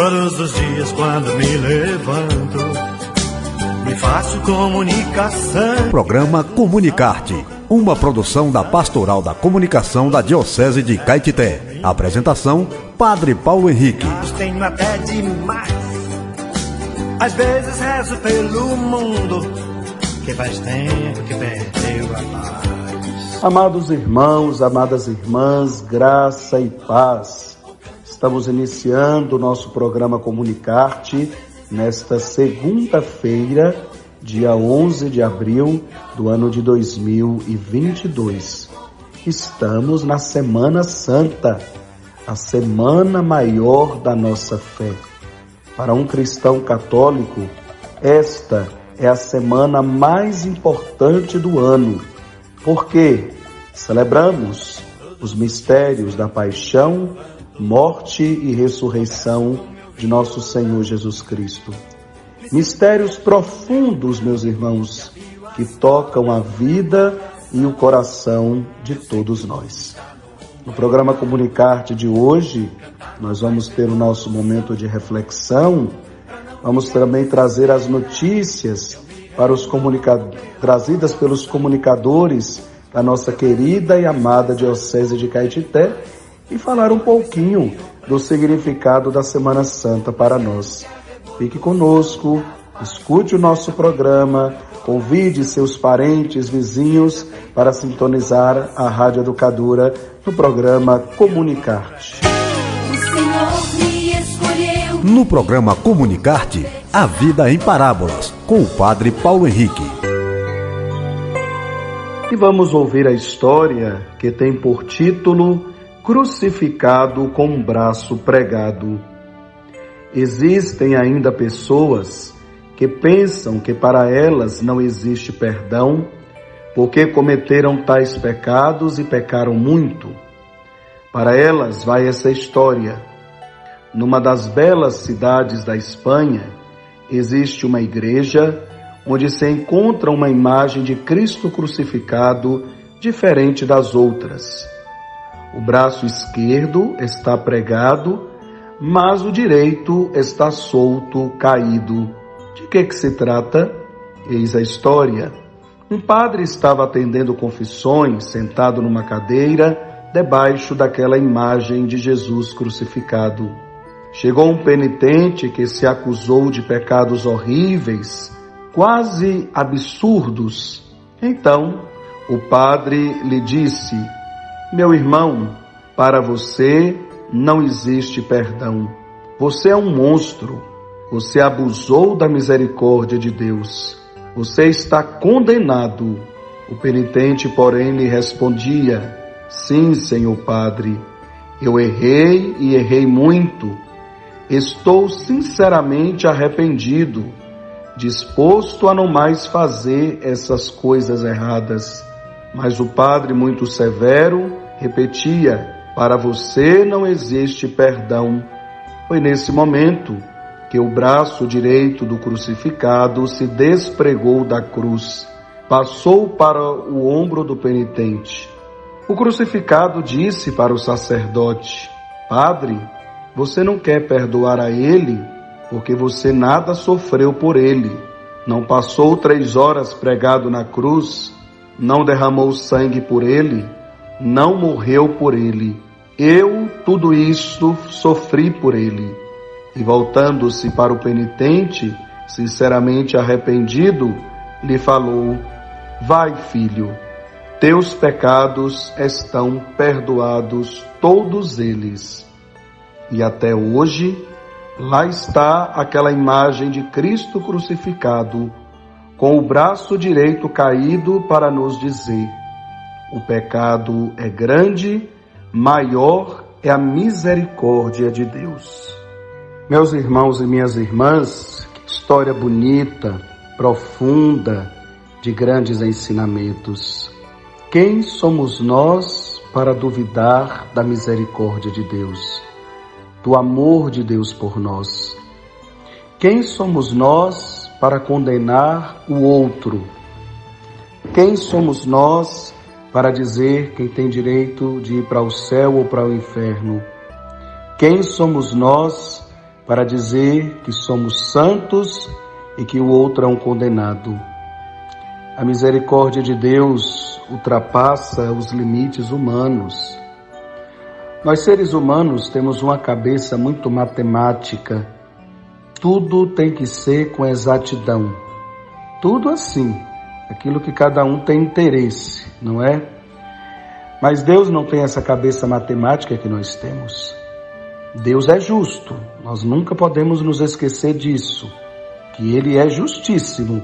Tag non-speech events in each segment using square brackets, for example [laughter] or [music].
Todos os dias quando me levanto, me faço comunicação. Programa Comunicarte, uma produção da Pastoral da Comunicação da Diocese de Caetité. Apresentação: Padre Paulo Henrique. Tenho até demais. Às vezes rezo pelo mundo, que faz tempo que perdeu a paz. Amados irmãos, amadas irmãs, graça e paz. Estamos iniciando o nosso programa Comunicarte nesta segunda-feira, dia 11 de abril do ano de 2022. Estamos na Semana Santa, a semana maior da nossa fé. Para um cristão católico, esta é a semana mais importante do ano, porque celebramos os mistérios da paixão, morte e ressurreição de nosso Senhor Jesus Cristo. Mistérios profundos, meus irmãos, que tocam a vida e o coração de todos nós. No programa Comunicarte de hoje, nós vamos ter o nosso momento de reflexão. Vamos também trazer as notícias para os comunica... trazidas pelos comunicadores da nossa querida e amada Diocese de Caetité e falar um pouquinho do significado da Semana Santa para nós. Fique conosco, escute o nosso programa, convide seus parentes, vizinhos para sintonizar a Rádio Educadora no programa Comunicarte. No programa Comunicarte, a vida em parábolas, com o Padre Paulo Henrique. E vamos ouvir a história que tem por título Crucificado com um braço pregado. Existem ainda pessoas que pensam que para elas não existe perdão porque cometeram tais pecados e pecaram muito. Para elas vai essa história. Numa das belas cidades da Espanha, existe uma igreja onde se encontra uma imagem de Cristo crucificado diferente das outras. O braço esquerdo está pregado, mas o direito está solto, caído. De que que se trata? Eis a história. Um padre estava atendendo confissões, sentado numa cadeira, debaixo daquela imagem de Jesus crucificado. Chegou um penitente que se acusou de pecados horríveis, quase absurdos. Então, o padre lhe disse: Meu irmão, para você não existe perdão. Você é um monstro. Você abusou da misericórdia de Deus. Você está condenado. O penitente, porém, lhe respondia: Sim, Senhor Padre, eu errei e errei muito. Estou sinceramente arrependido, disposto a não mais fazer essas coisas erradas. Mas o padre, muito severo, repetia: Para você não existe perdão. Foi nesse momento que o braço direito do crucificado se despregou da cruz, passou para o ombro do penitente. O crucificado disse para o sacerdote: Padre, você não quer perdoar a ele porque você nada sofreu por ele. Não passou três horas pregado na cruz, não derramou sangue por ele, não morreu por ele. Eu tudo isto sofri por ele. E voltando-se para o penitente, sinceramente arrependido, lhe falou: Vai, filho, teus pecados estão perdoados, todos eles. E até hoje, lá está aquela imagem de Cristo crucificado, com o braço direito caído para nos dizer: o pecado é grande, maior é a misericórdia de Deus. Meus irmãos e minhas irmãs, história bonita, profunda, de grandes ensinamentos. Quem somos nós para duvidar da misericórdia de Deus, do amor de Deus por nós? Quem somos nós para condenar o outro? Quem somos nós para dizer quem tem direito de ir para o céu ou para o inferno? Quem somos nós para dizer que somos santos e que o outro é um condenado. A misericórdia de Deus ultrapassa os limites humanos. Nós, seres humanos, temos uma cabeça muito matemática. Tudo tem que ser com exatidão. Tudo assim, aquilo que cada um tem interesse, não é? Mas Deus não tem essa cabeça matemática que nós temos. Deus é justo, nós nunca podemos nos esquecer disso, que Ele é justíssimo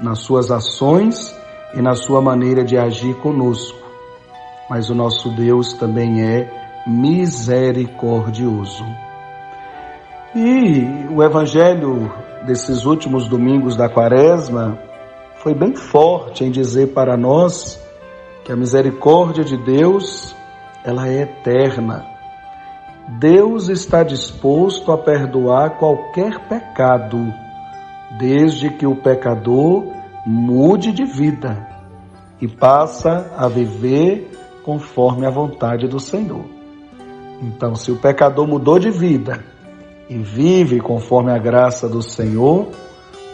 nas suas ações e na sua maneira de agir conosco. Mas o nosso Deus também é misericordioso. E o evangelho desses últimos domingos da quaresma foi bem forte em dizer para nós que a misericórdia de Deus, ela é eterna. Deus está disposto a perdoar qualquer pecado desde que o pecador mude de vida e passa a viver conforme a vontade do Senhor. Então, se o pecador mudou de vida e vive conforme a graça do Senhor,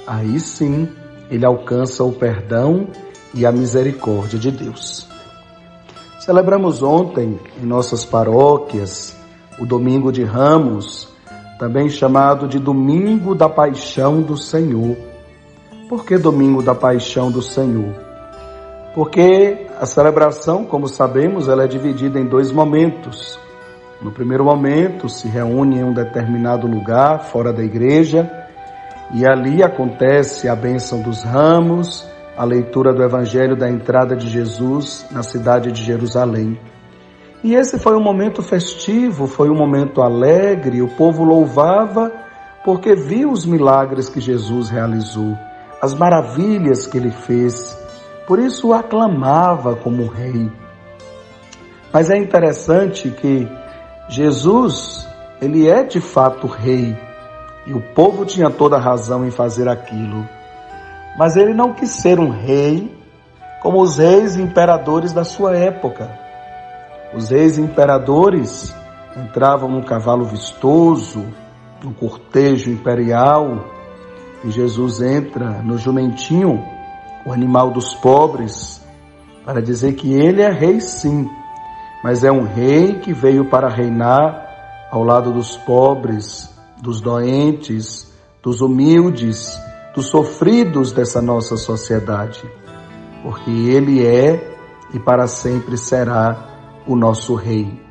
aí sim ele alcança o perdão e a misericórdia de Deus. Celebramos ontem em nossas paróquias o domingo de Ramos, também chamado de Domingo da Paixão do Senhor. Por que Domingo da Paixão do Senhor? Porque a celebração, como sabemos, ela é dividida em dois momentos. No primeiro momento, se reúne em um determinado lugar, fora da igreja, e ali acontece a bênção dos ramos, a leitura do Evangelho da entrada de Jesus na cidade de Jerusalém. E esse foi um momento festivo, foi um momento alegre, o povo louvava porque viu os milagres que Jesus realizou, as maravilhas que ele fez. Por isso o aclamava como rei. Mas é interessante que Jesus, ele é de fato rei, e o povo tinha toda razão em fazer aquilo. Mas ele não quis ser um rei como os reis e imperadores da sua época. Os reis imperadores entravam num cavalo vistoso, no cortejo imperial, e Jesus entra no jumentinho, o animal dos pobres, para dizer que ele é rei sim, mas é um rei que veio para reinar ao lado dos pobres, dos doentes, dos humildes, dos sofridos dessa nossa sociedade, porque ele é e para sempre será o nosso Rei.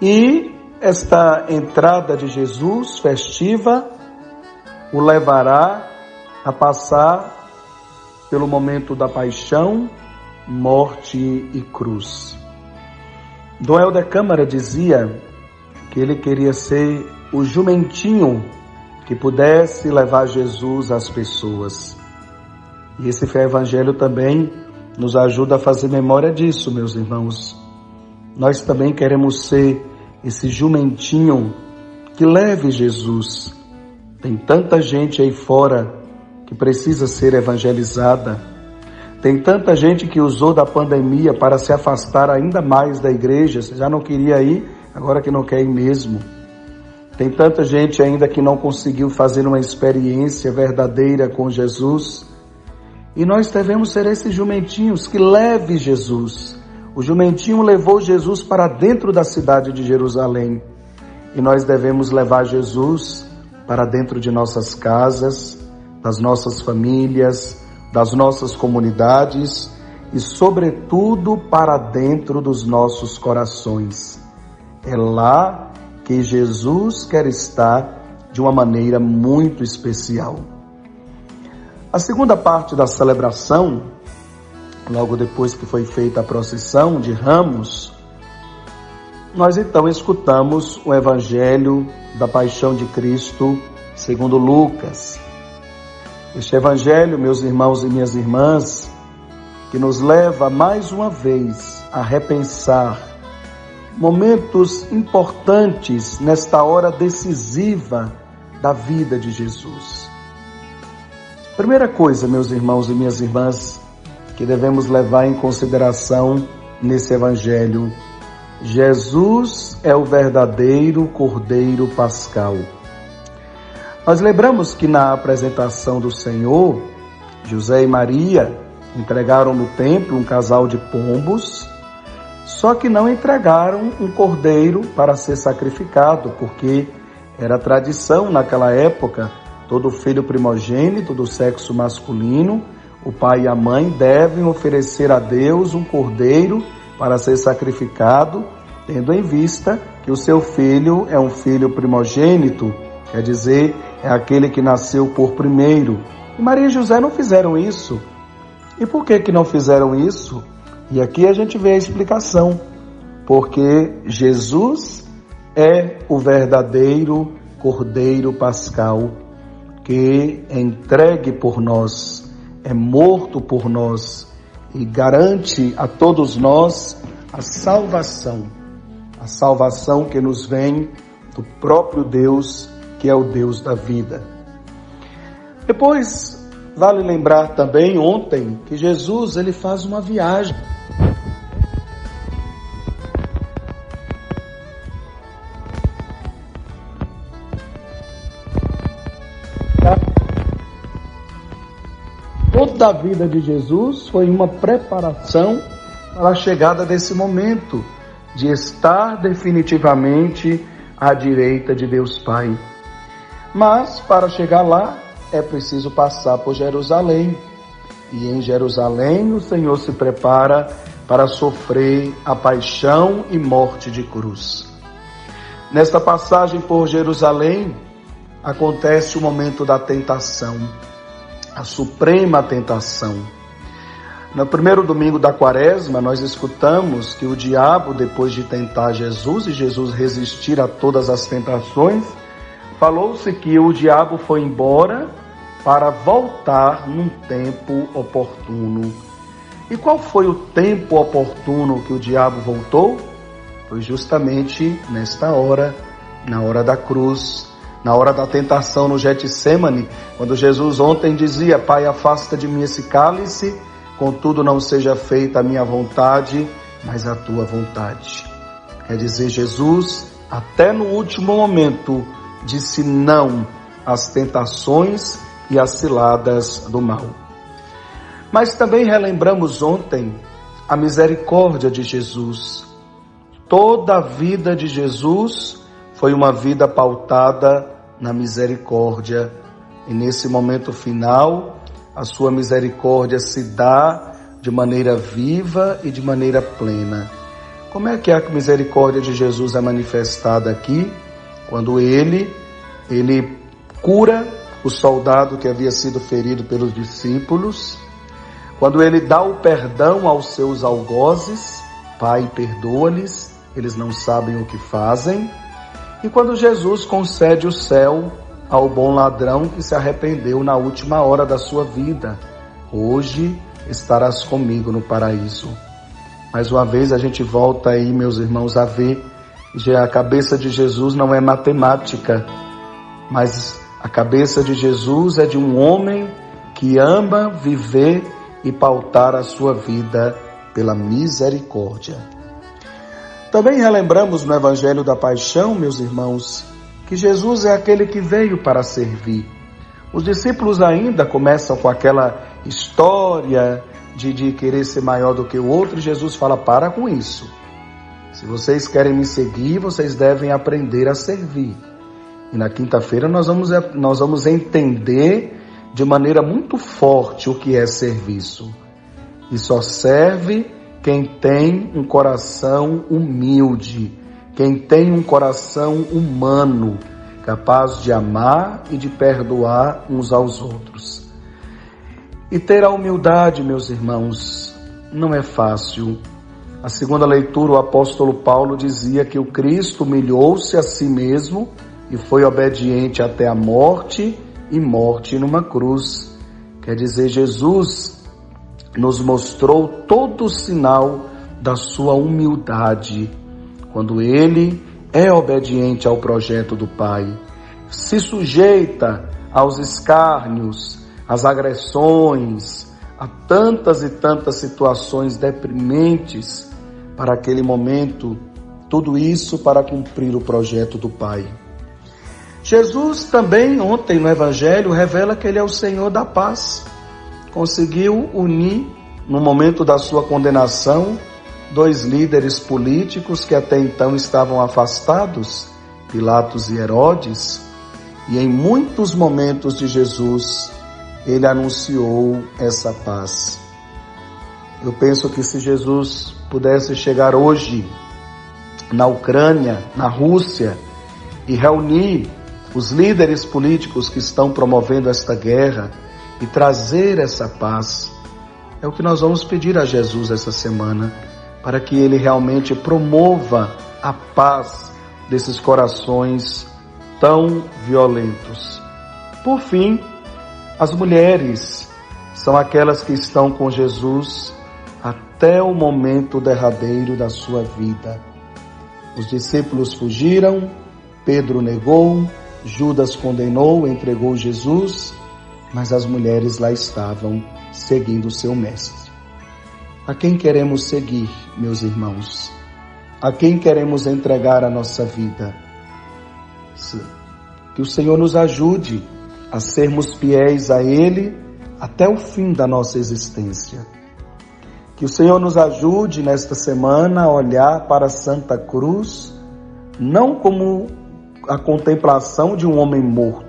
E esta entrada de Jesus festiva o levará a passar pelo momento da paixão, morte e cruz. Dom Helder Câmara dizia que ele queria ser o jumentinho que pudesse levar Jesus às pessoas. E esse evangelho também nos ajuda a fazer memória disso, meus irmãos. Nós também queremos ser esse jumentinho que leve Jesus. Tem tanta gente aí fora que precisa ser evangelizada. Tem tanta gente que usou da pandemia para se afastar ainda mais da igreja. Você já não queria ir, agora que não quer ir mesmo. Tem tanta gente ainda que não conseguiu fazer uma experiência verdadeira com Jesus. E nós devemos ser esses jumentinhos que leve Jesus o jumentinho levou Jesus para dentro da cidade de Jerusalém e nós devemos levar Jesus para dentro de nossas casas, das nossas famílias, das nossas comunidades e, sobretudo, para dentro dos nossos corações. É lá que Jesus quer estar de uma maneira muito especial. A segunda parte da celebração logo depois que foi feita a procissão de ramos, nós então escutamos o Evangelho da Paixão de Cristo segundo Lucas. Este Evangelho, meus irmãos e minhas irmãs, que nos leva mais uma vez a repensar momentos importantes nesta hora decisiva da vida de Jesus. Primeira coisa, meus irmãos e minhas irmãs, que devemos levar em consideração nesse Evangelho. Jesus é o verdadeiro Cordeiro Pascal. Nós lembramos que na apresentação do Senhor, José e Maria entregaram no templo um casal de pombos, só que não entregaram um cordeiro para ser sacrificado, porque era tradição naquela época, todo filho primogênito do sexo masculino, o pai e a mãe devem oferecer a Deus um cordeiro para ser sacrificado, tendo em vista que o seu filho é um filho primogênito, quer dizer, é aquele que nasceu por primeiro. E Maria e José não fizeram isso. E por que que não fizeram isso? E aqui a gente vê a explicação. Porque Jesus é o verdadeiro Cordeiro Pascal que é entregue por nós, é morto por nós e garante a todos nós a salvação. A salvação que nos vem do próprio Deus, que é o Deus da vida. Depois, vale lembrar também ontem que Jesus ele faz uma viagem Toda a vida de Jesus foi uma preparação para a chegada desse momento de estar definitivamente à direita de Deus Pai. Mas para chegar lá é preciso passar por Jerusalém. E em Jerusalém o Senhor se prepara para sofrer a paixão e morte de cruz. Nesta passagem por Jerusalém acontece o momento da tentação a suprema tentação. No primeiro domingo da quaresma, nós escutamos que o diabo, depois de tentar Jesus e Jesus resistir a todas as tentações, falou-se que o diabo foi embora para voltar num tempo oportuno. E qual foi o tempo oportuno que o diabo voltou? Foi justamente nesta hora, na hora da cruz, na hora da tentação no Getsemane, quando Jesus ontem dizia: Pai, afasta de mim esse cálice, contudo não seja feita a minha vontade, mas a tua vontade. Quer dizer, Jesus, até no último momento, disse não às tentações e às ciladas do mal. Mas também relembramos ontem a misericórdia de Jesus. Toda a vida de Jesus foi uma vida pautada na misericórdia. E nesse momento final, a sua misericórdia se dá de maneira viva e de maneira plena. Como é que a misericórdia de Jesus é manifestada aqui? Quando ele ele cura o soldado que havia sido ferido pelos discípulos, quando ele dá o perdão aos seus algozes, Pai, perdoa-lhes, eles não sabem o que fazem. E quando Jesus concede o céu ao bom ladrão que se arrependeu na última hora da sua vida, hoje estarás comigo no paraíso. Mais uma vez a gente volta aí, meus irmãos, a ver que a cabeça de Jesus não é matemática, mas a cabeça de Jesus é de um homem que ama viver e pautar a sua vida pela misericórdia. Também relembramos no Evangelho da Paixão, meus irmãos, que Jesus é aquele que veio para servir. Os discípulos ainda começam com aquela história de, de querer ser maior do que o outro, e Jesus fala: para com isso. Se vocês querem me seguir, vocês devem aprender a servir. E na quinta-feira nós vamos, nós vamos entender de maneira muito forte o que é serviço. E só serve quem tem um coração humilde, quem tem um coração humano, capaz de amar e de perdoar uns aos outros. E ter a humildade, meus irmãos, não é fácil. A segunda leitura, o apóstolo Paulo dizia que o Cristo humilhou-se a si mesmo e foi obediente até a morte e morte numa cruz. Quer dizer, Jesus nos mostrou todo o sinal da sua humildade, quando ele é obediente ao projeto do Pai, se sujeita aos escárnios, às agressões, a tantas e tantas situações deprimentes para aquele momento, tudo isso para cumprir o projeto do Pai. Jesus também, ontem no Evangelho, revela que Ele é o Senhor da paz. Conseguiu unir, no momento da sua condenação, dois líderes políticos que até então estavam afastados, Pilatos e Herodes, e em muitos momentos de Jesus, ele anunciou essa paz. Eu penso que se Jesus pudesse chegar hoje na Ucrânia, na Rússia, e reunir os líderes políticos que estão promovendo esta guerra e trazer essa paz. É o que nós vamos pedir a Jesus essa semana, para que ele realmente promova a paz desses corações tão violentos. Por fim, as mulheres são aquelas que estão com Jesus até o momento derradeiro da sua vida. Os discípulos fugiram, Pedro negou, Judas condenou, entregou Jesus, mas as mulheres lá estavam seguindo o seu mestre. A quem queremos seguir, meus irmãos? A quem queremos entregar a nossa vida? Que o Senhor nos ajude a sermos fiéis a Ele até o fim da nossa existência. Que o Senhor nos ajude nesta semana a olhar para a Santa Cruz, não como a contemplação de um homem morto.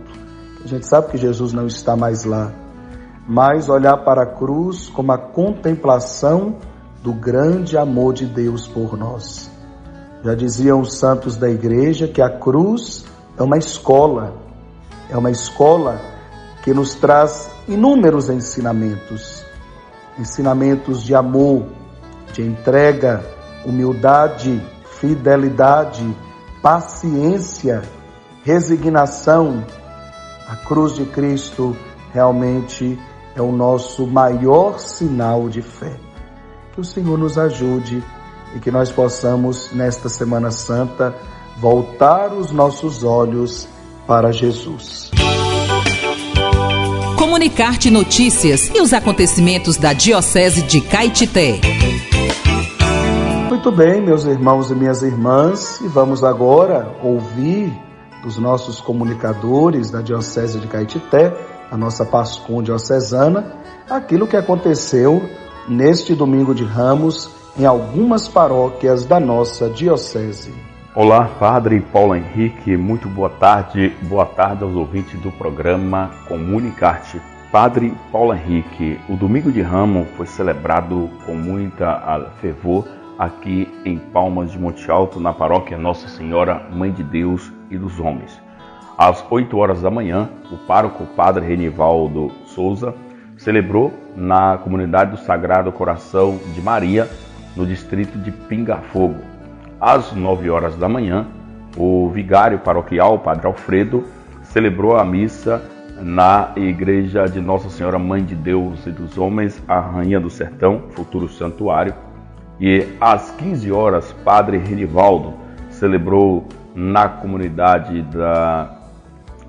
A gente sabe que Jesus não está mais lá, mas olhar para a cruz como a contemplação do grande amor de Deus por nós. Já diziam os santos da igreja que a cruz é uma escola, é uma escola que nos traz inúmeros ensinamentos, ensinamentos de amor, de entrega, humildade, fidelidade, paciência, resignação. A cruz de Cristo realmente é o nosso maior sinal de fé. Que o Senhor nos ajude e que nós possamos, nesta Semana Santa, voltar os nossos olhos para Jesus. Comunicar-te notícias e os acontecimentos da Diocese de Caetité. Muito bem, meus irmãos e minhas irmãs, e vamos agora ouvir dos nossos comunicadores da Diocese de Caetité, a nossa Pascom Diocesana, aquilo que aconteceu neste domingo de Ramos em algumas paróquias da nossa Diocese. Olá, Padre Paulo Henrique, muito boa tarde, boa tarde aos ouvintes do programa Comunicarte. Padre Paulo Henrique, o domingo de Ramos foi celebrado com muita fervor aqui em Palmas de Monte Alto, na paróquia Nossa Senhora, Mãe de Deus e dos Homens. Às 8 horas da manhã, o pároco Padre Renivaldo Souza celebrou na comunidade do Sagrado Coração de Maria, no distrito de Pingafogo. Às 9 horas da manhã, o vigário paroquial, Padre Alfredo, celebrou a missa na igreja de Nossa Senhora Mãe de Deus e dos Homens, a Rainha do Sertão, futuro santuário, e às 15 horas, Padre Renivaldo celebrou na comunidade da,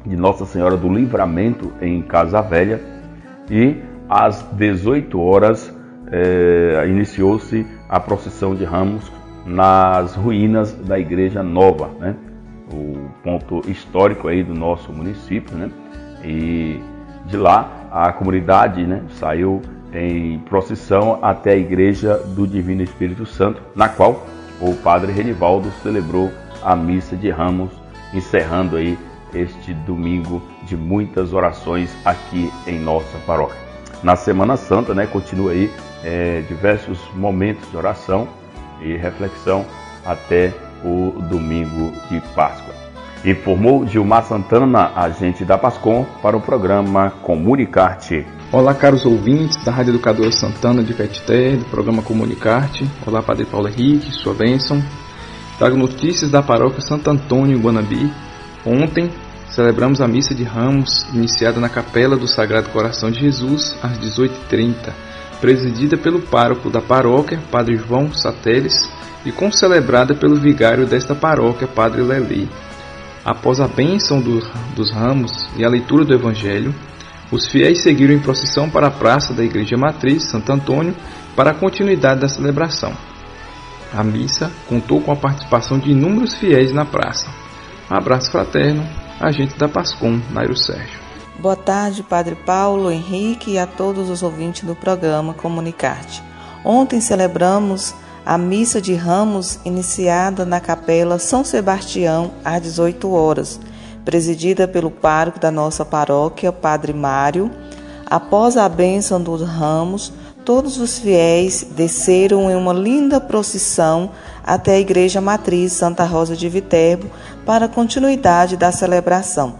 de Nossa Senhora do Livramento, em Casa Velha. E às 18 horas, eh, iniciou-se a procissão de ramos nas ruínas da Igreja Nova, né? o ponto histórico aí do nosso município. Né? E de lá, a comunidade né, saiu em procissão até a Igreja do Divino Espírito Santo, na qual o Padre Renivaldo celebrou a missa de Ramos, encerrando aí este domingo de muitas orações aqui em nossa paróquia. Na Semana Santa, né, continua aí é, diversos momentos de oração e reflexão até o domingo de Páscoa. Informou Gilmar Santana, agente da Pascom, para o programa Comunicarte. Olá, caros ouvintes da Rádio Educadora Santana de Caetité, do programa Comunicarte. Olá, Padre Paulo Henrique, sua bênção. Trago notícias da paróquia Santo Antônio, Guanabi. Ontem celebramos a missa de Ramos, iniciada na Capela do Sagrado Coração de Jesus, às 18h30, presidida pelo pároco da paróquia, Padre João Sateles, e concelebrada pelo vigário desta paróquia, Padre Leli. Após a bênção do, dos ramos e a leitura do Evangelho, os fiéis seguiram em procissão para a praça da Igreja Matriz, Santo Antônio, para a continuidade da celebração. A missa contou com a participação de inúmeros fiéis na praça. Abraço fraterno agente da Pascom, Nairo Sérgio. Boa tarde, Padre Paulo, Henrique e a todos os ouvintes do programa Comunicarte. Ontem celebramos a missa de Ramos iniciada na Capela São Sebastião às 18 horas, presidida pelo pároco da nossa paróquia, Padre Mário. Após a bênção dos ramos, todos os fiéis desceram em uma linda procissão até a Igreja Matriz Santa Rosa de Viterbo para a continuidade da celebração.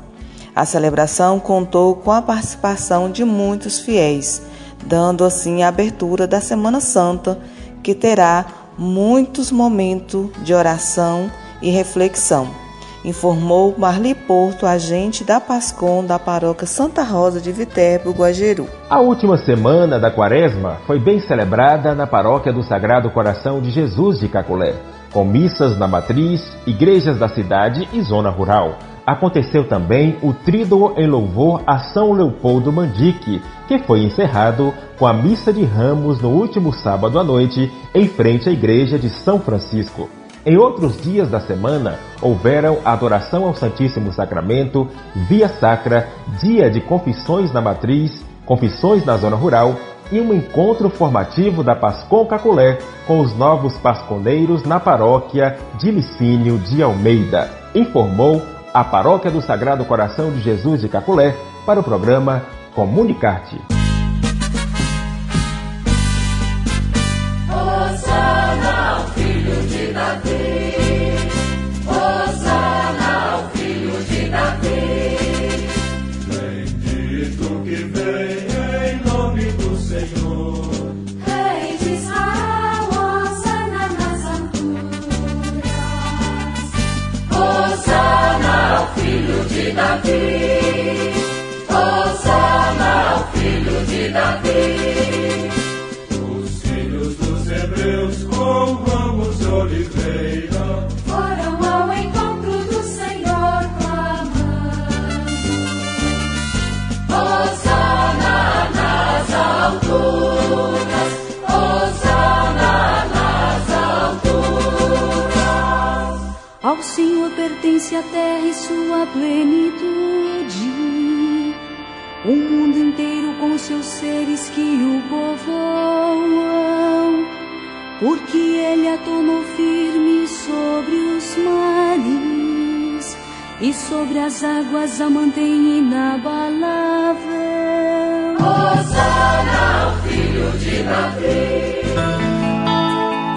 A celebração contou com a participação de muitos fiéis, dando assim a abertura da Semana Santa, que terá muitos momentos de oração e reflexão informou Marli Porto, agente da PASCOM da paróquia Santa Rosa de Viterbo, Guajeru. A última semana da quaresma foi bem celebrada na paróquia do Sagrado Coração de Jesus de Caculé, com missas na matriz, igrejas da cidade e zona rural. Aconteceu também o tríduo em louvor a São Leopoldo Mandique, que foi encerrado com a missa de ramos no último sábado à noite, em frente à igreja de São Francisco. Em outros dias da semana, houveram adoração ao Santíssimo Sacramento, via sacra, dia de confissões na matriz, confissões na zona rural e um encontro formativo da Pascom Caculé com os novos pasconeiros na paróquia de Licínio de Almeida, informou a Paróquia do Sagrado Coração de Jesus de Caculé para o programa Comunicarte. Davi, Osana, o filho de Davi. Os filhos dos hebreus com oliveira foram ao encontro do Senhor clamando. Osana nas alturas, Osana nas alturas. Ao Senhor pertence a terra e sua plenitude o mundo inteiro com seus seres que o povoam, porque ele a tomou firme sobre os mares e sobre as águas a mantém inabalável. Osana, o filho de Davi.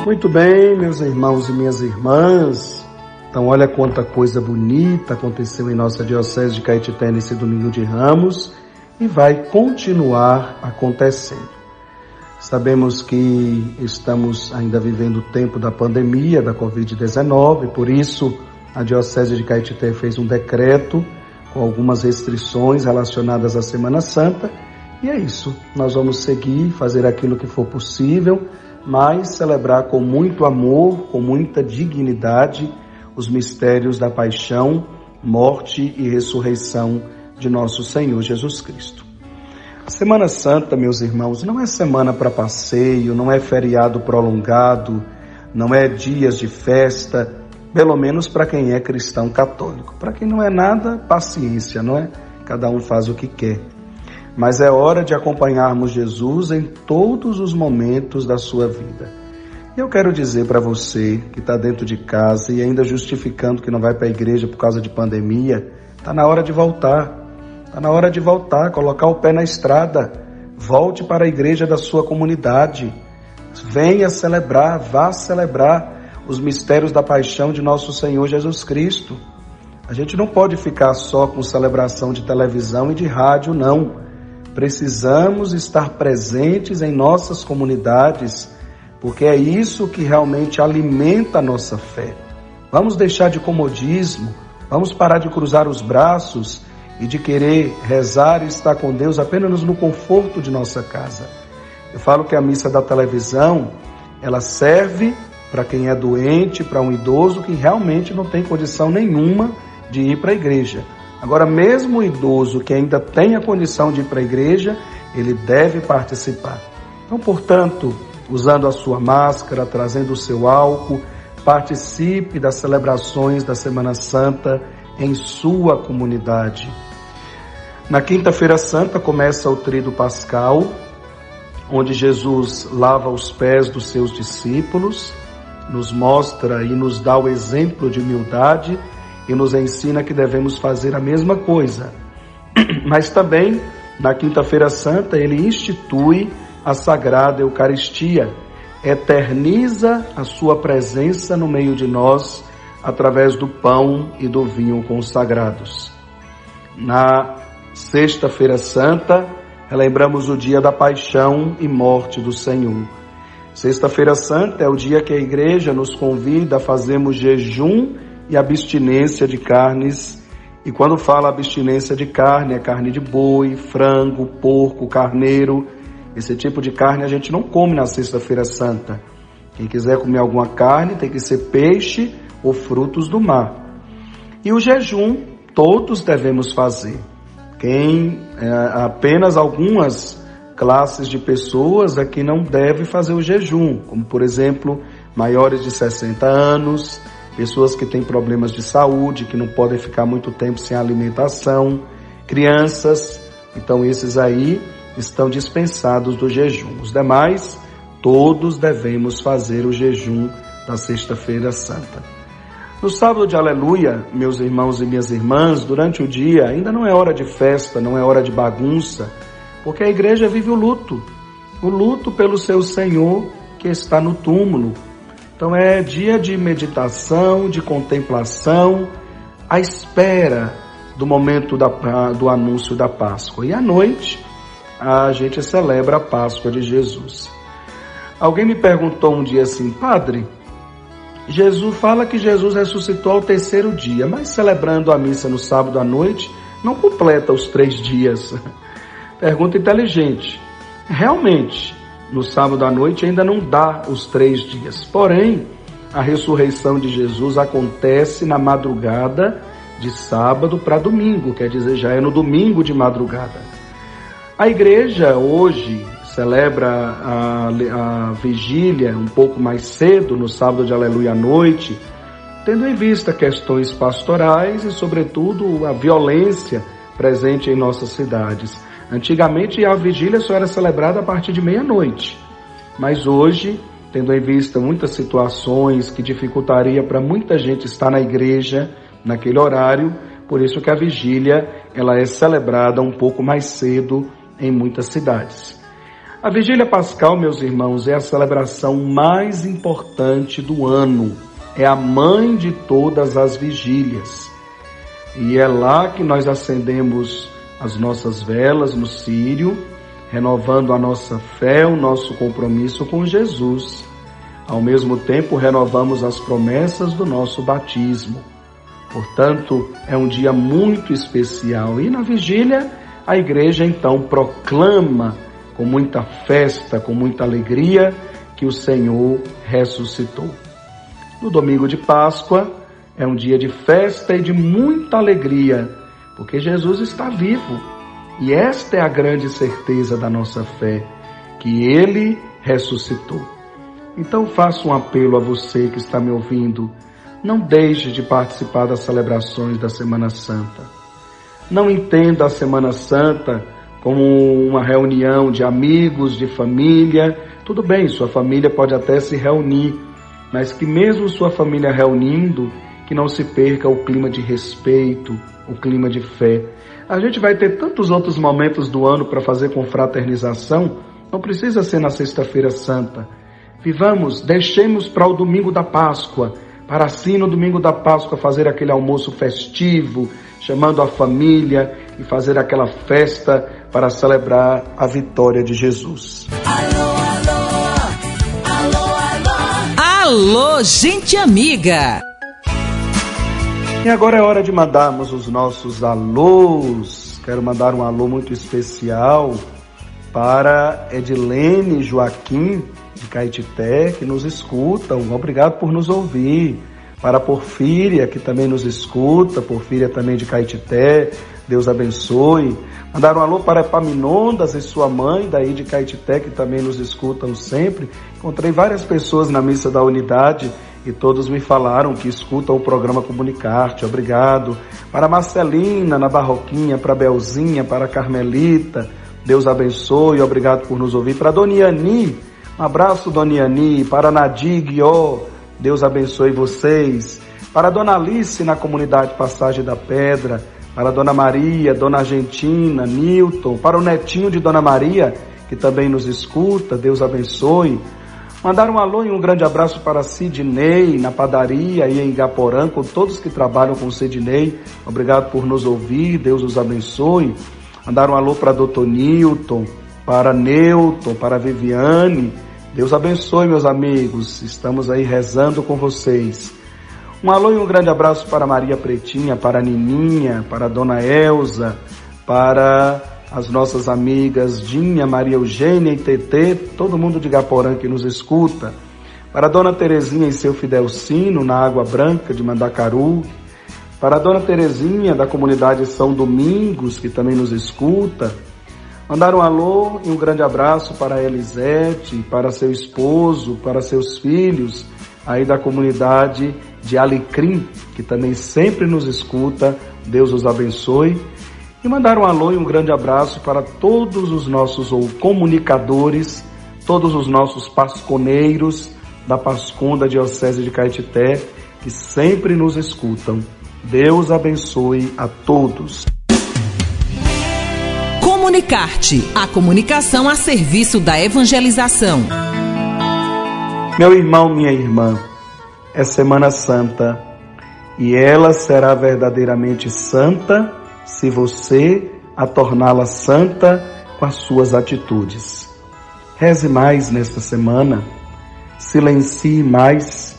Muito bem, meus irmãos e minhas irmãs. Então, olha quanta coisa bonita aconteceu em nossa Diocese de Caetité nesse domingo de Ramos e vai continuar acontecendo. Sabemos que estamos ainda vivendo o tempo da pandemia da Covid-19, por isso a Diocese de Caetité fez um decreto com algumas restrições relacionadas à Semana Santa. E é isso, nós vamos seguir, fazer aquilo que for possível, mas celebrar com muito amor, com muita dignidade, os mistérios da paixão, morte e ressurreição de nosso Senhor Jesus Cristo. Semana Santa, meus irmãos, não é semana para passeio, não é feriado prolongado, não é dias de festa, pelo menos para quem é cristão católico. Para quem não é nada, paciência, não é? Cada um faz o que quer. Mas é hora de acompanharmos Jesus em todos os momentos da sua vida. E eu quero dizer para você que está dentro de casa e ainda justificando que não vai para a igreja por causa de pandemia, está na hora de voltar. Está na hora de voltar, colocar o pé na estrada. Volte para a igreja da sua comunidade. Venha celebrar, vá celebrar os mistérios da paixão de nosso Senhor Jesus Cristo. A gente não pode ficar só com celebração de televisão e de rádio, não. Precisamos estar presentes em nossas comunidades, porque é isso que realmente alimenta a nossa fé. Vamos deixar de comodismo, vamos parar de cruzar os braços e de querer rezar e estar com Deus apenas no conforto de nossa casa. Eu falo que a missa da televisão, ela serve para quem é doente, para um idoso que realmente não tem condição nenhuma de ir para a igreja. Agora, mesmo o idoso que ainda tem a condição de ir para a igreja, ele deve participar. Então, portanto, usando a sua máscara, trazendo o seu álcool, participe das celebrações da Semana Santa em sua comunidade. Na Quinta-feira Santa começa o Trido Pascal, onde Jesus lava os pés dos seus discípulos, nos mostra e nos dá o exemplo de humildade e nos ensina que devemos fazer a mesma coisa. [clears throat] Mas também, na Quinta-feira Santa, ele institui a Sagrada Eucaristia, eterniza a sua presença no meio de nós através do pão e do vinho consagrados. Na Sexta-feira Santa, relembramos o dia da paixão e morte do Senhor. Sexta-feira Santa é o dia que a igreja nos convida a fazermos jejum e abstinência de carnes. E quando fala abstinência de carne, é carne de boi, frango, porco, carneiro. Esse tipo de carne a gente não come na Sexta-feira Santa. Quem quiser comer alguma carne tem que ser peixe ou frutos do mar. E o jejum todos devemos fazer. Quem é, apenas algumas classes de pessoas é que não deve fazer o jejum, como por exemplo, maiores de 60 anos, pessoas que têm problemas de saúde, que não podem ficar muito tempo sem alimentação, crianças, então esses aí estão dispensados do jejum. Os demais, todos devemos fazer o jejum da Sexta-feira Santa. No sábado de aleluia, meus irmãos e minhas irmãs, durante o dia ainda não é hora de festa, não é hora de bagunça, porque a igreja vive o luto, o luto pelo seu Senhor que está no túmulo. Então é dia de meditação, de contemplação, à espera do momento da, do anúncio da Páscoa. E à noite a gente celebra a Páscoa de Jesus. Alguém me perguntou um dia assim, padre, Jesus fala que Jesus ressuscitou ao terceiro dia, mas celebrando a missa no sábado à noite, não completa os três dias. [laughs] Pergunta inteligente. Realmente, no sábado à noite ainda não dá os três dias. Porém, a ressurreição de Jesus acontece na madrugada de sábado para domingo, quer dizer, já é no domingo de madrugada. A igreja hoje celebra a, a vigília um pouco mais cedo, no sábado de aleluia à noite, tendo em vista questões pastorais e, sobretudo, a violência presente em nossas cidades. Antigamente a vigília só era celebrada a partir de meia-noite, mas hoje, tendo em vista muitas situações que dificultaria para muita gente estar na igreja naquele horário, por isso que a vigília ela é celebrada um pouco mais cedo em muitas cidades. A Vigília Pascal, meus irmãos, é a celebração mais importante do ano. É a mãe de todas as vigílias. E é lá que nós acendemos as nossas velas no Sírio, renovando a nossa fé, o nosso compromisso com Jesus. Ao mesmo tempo, renovamos as promessas do nosso batismo. Portanto, é um dia muito especial. E na vigília, a igreja então proclama com muita festa, com muita alegria, que o Senhor ressuscitou. No domingo de Páscoa é um dia de festa e de muita alegria, porque Jesus está vivo. E esta é a grande certeza da nossa fé, que ele ressuscitou. Então faço um apelo a você que está me ouvindo, não deixe de participar das celebrações da Semana Santa. Não entenda a Semana Santa como uma reunião de amigos, de família. Tudo bem, sua família pode até se reunir, mas que mesmo sua família reunindo, que não se perca o clima de respeito, o clima de fé. A gente vai ter tantos outros momentos do ano para fazer confraternização, não precisa ser na Sexta-feira Santa. Vivamos, deixemos para o domingo da Páscoa, para assim no domingo da Páscoa fazer aquele almoço festivo, chamando a família e fazer aquela festa para celebrar a vitória de Jesus. Alô, alô, alô, alô, alô, gente amiga! E agora é hora de mandarmos os nossos alôs. Quero mandar um alô muito especial para Edilene Joaquim de Caetité, que nos escutam. Obrigado por nos ouvir. Para a Porfíria, que também nos escuta, Porfíria também de Caetité, Deus abençoe. Mandar um alô para Epaminondas e sua mãe, daí de Caetité, que também nos escutam sempre. Encontrei várias pessoas na missa da unidade e todos me falaram que escutam o programa Comunicarte. Obrigado. Para Marcelina, na Barroquinha, para Belzinha, para Carmelita, Deus abençoe, obrigado por nos ouvir. Para Doniani, um abraço, Doniani. Para Nadig, ó, Deus abençoe vocês. Para Dona Alice, na comunidade Passagem da Pedra. Para Dona Maria, Dona Argentina, Newton. Para o netinho de Dona Maria, que também nos escuta, Deus abençoe. Mandar um alô e um grande abraço para Sidney, na padaria e em Gaporã, com todos que trabalham com Sidney. Obrigado por nos ouvir, Deus os abençoe. Mandar um alô para Doutor Newton, para Newton, para Viviane. Deus abençoe, meus amigos. Estamos aí rezando com vocês. Um alô e um grande abraço para Maria Pretinha, para Nininha, para Dona Elza, para as nossas amigas Dinha, Maria Eugênia e Tetê, todo mundo de Gaporã que nos escuta, para Dona Terezinha e seu Fidelcino, na Água Branca de Mandacaru, para Dona Terezinha da comunidade São Domingos, que também nos escuta, mandar um alô e um grande abraço para a Elisete, para seu esposo, para seus filhos, aí da comunidade de Alecrim, que também sempre nos escuta, Deus os abençoe. E mandar um alô e um grande abraço para todos os nossos ou comunicadores, todos os nossos pasconeiros da Pascom da Diocese de Caetité, que sempre nos escutam. Deus abençoe a todos. Comunicarte, a comunicação a serviço da evangelização. Meu irmão, minha irmã, é Semana Santa e ela será verdadeiramente santa se você a torná-la santa com as suas atitudes. Reze mais nesta semana, silencie mais,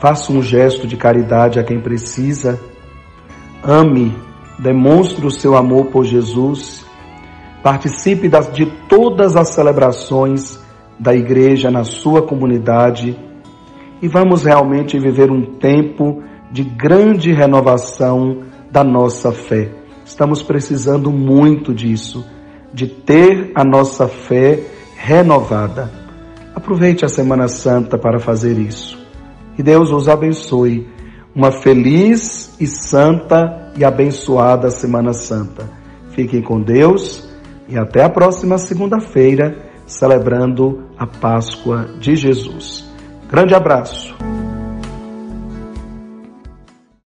faça um gesto de caridade a quem precisa, ame, demonstre o seu amor por Jesus, participe das, de todas as celebrações da igreja na sua comunidade e vamos realmente viver um tempo de grande renovação da nossa fé. Estamos precisando muito disso, de ter a nossa fé renovada. Aproveite a Semana Santa para fazer isso. E Deus os abençoe. Uma feliz e santa e abençoada Semana Santa. Fiquem com Deus e até a próxima segunda-feira, celebrando a Páscoa de Jesus. Grande abraço.